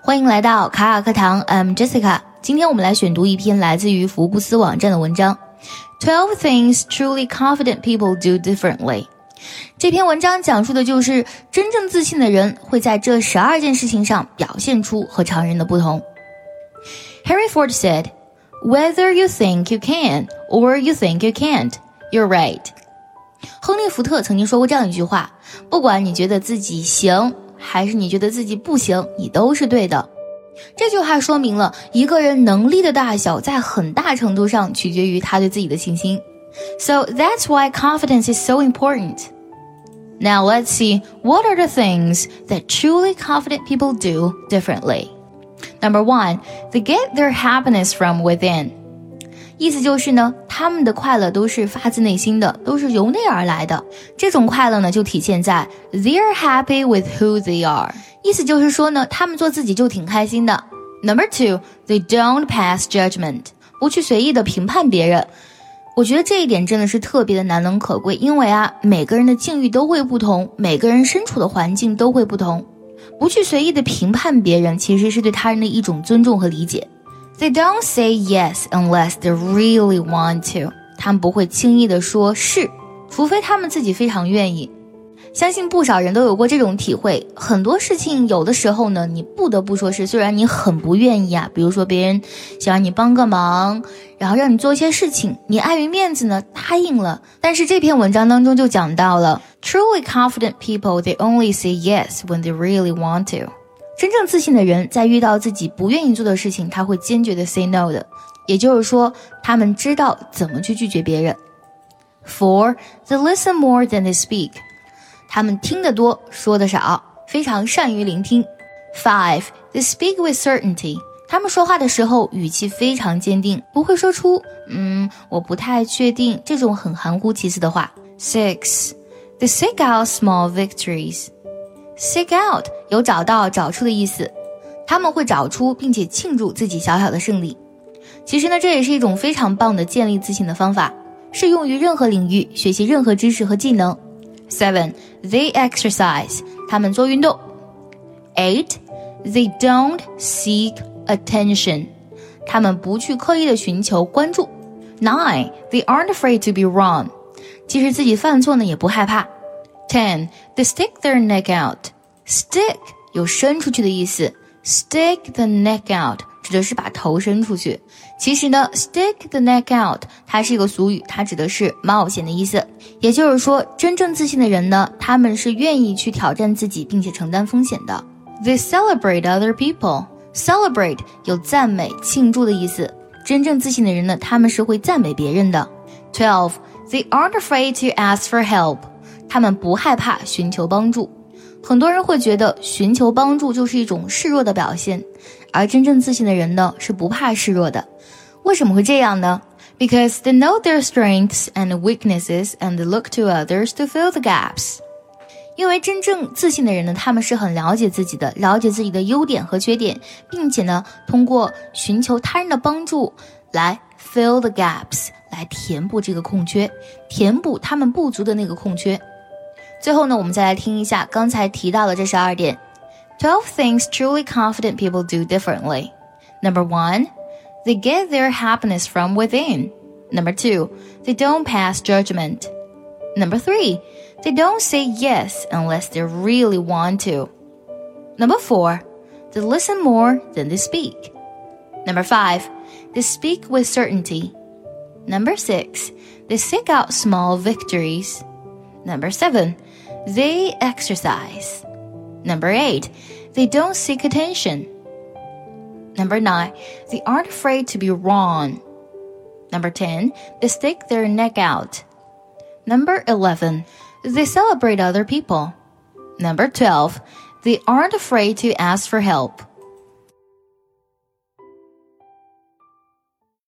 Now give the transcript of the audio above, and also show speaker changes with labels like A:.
A: 欢迎来到卡尔课堂，I'm Jessica。今天我们来选读一篇来自于福布斯网站的文章，Twelve Things Truly Confident People Do Differently。这篇文章讲述的就是真正自信的人会在这十二件事情上表现出和常人的不同。Henry Ford said, "Whether you think you can or you think you can't, you're right." 亨利·福特曾经说过这样一句话：不管你觉得自己行。 还是你觉得自己不行，你都是对的。这句话说明了一个人能力的大小，在很大程度上取决于他对自己的信心。So that's why confidence is so important. Now let's see what are the things that truly confident people do differently. Number one, they get their happiness from within. 意思就是呢， 他们的快乐都是发自内心的，都是由内而来的。这种快乐呢，就体现在 they're happy with who they are。意思就是说呢，他们做自己就挺开心的。Number two, they don't pass judgment，不去随意的评判别人。我觉得这一点真的是特别的难能可贵，因为啊，每个人的境遇都会不同，每个人身处的环境都会不同。不去随意的评判别人，其实是对他人的一种尊重和理解。They don't say yes unless they really want to。他们不会轻易的说是，除非他们自己非常愿意。相信不少人都有过这种体会。很多事情有的时候呢，你不得不说是，虽然你很不愿意啊。比如说别人想让你帮个忙，然后让你做一些事情，你碍于面子呢答应了。但是这篇文章当中就讲到了，truly confident people they only say yes when they really want to。真正自信的人，在遇到自己不愿意做的事情，他会坚决的 say no 的。也就是说，他们知道怎么去拒绝别人。Four, they listen more than they speak。他们听得多，说的少，非常善于聆听。Five, they speak with certainty。他们说话的时候语气非常坚定，不会说出“嗯，我不太确定”这种很含糊其辞的话。Six, they seek out small victories。Seek out 有找到、找出的意思，他们会找出并且庆祝自己小小的胜利。其实呢，这也是一种非常棒的建立自信的方法，适用于任何领域，学习任何知识和技能。Seven, they exercise，他们做运动。Eight, they don't seek attention，他们不去刻意的寻求关注。Nine, they aren't afraid to be wrong，即使自己犯错呢，也不害怕。Ten, they stick their neck out. Stick 有伸出去的意思，stick the neck out 指的是把头伸出去。其实呢，stick the neck out 它是一个俗语，它指的是冒险的意思。也就是说，真正自信的人呢，他们是愿意去挑战自己，并且承担风险的。They celebrate other people. Celebrate 有赞美、庆祝的意思。真正自信的人呢，他们是会赞美别人的。Twelve, they aren't afraid to ask for help. 他们不害怕寻求帮助，很多人会觉得寻求帮助就是一种示弱的表现，而真正自信的人呢是不怕示弱的。为什么会这样呢？Because they know their strengths and weaknesses and look to others to fill the gaps。因为真正自信的人呢，他们是很了解自己的，了解自己的优点和缺点，并且呢，通过寻求他人的帮助来 fill the gaps，来填补这个空缺，填补他们不足的那个空缺。最后呢，我们再来听一下刚才提到的这十二点：Twelve things truly confident people do differently. Number one, they get their happiness from within. Number two, they don't pass judgment. Number three, they don't say yes unless they really want to. Number four, they listen more than they speak. Number five, they speak with certainty. Number six, they seek out small victories. Number seven, they exercise. Number eight, they don't seek attention. Number nine, they aren't afraid to be wrong. Number 10, they stick their neck out. Number 11, they celebrate other people. Number 12, they aren't afraid to ask for help.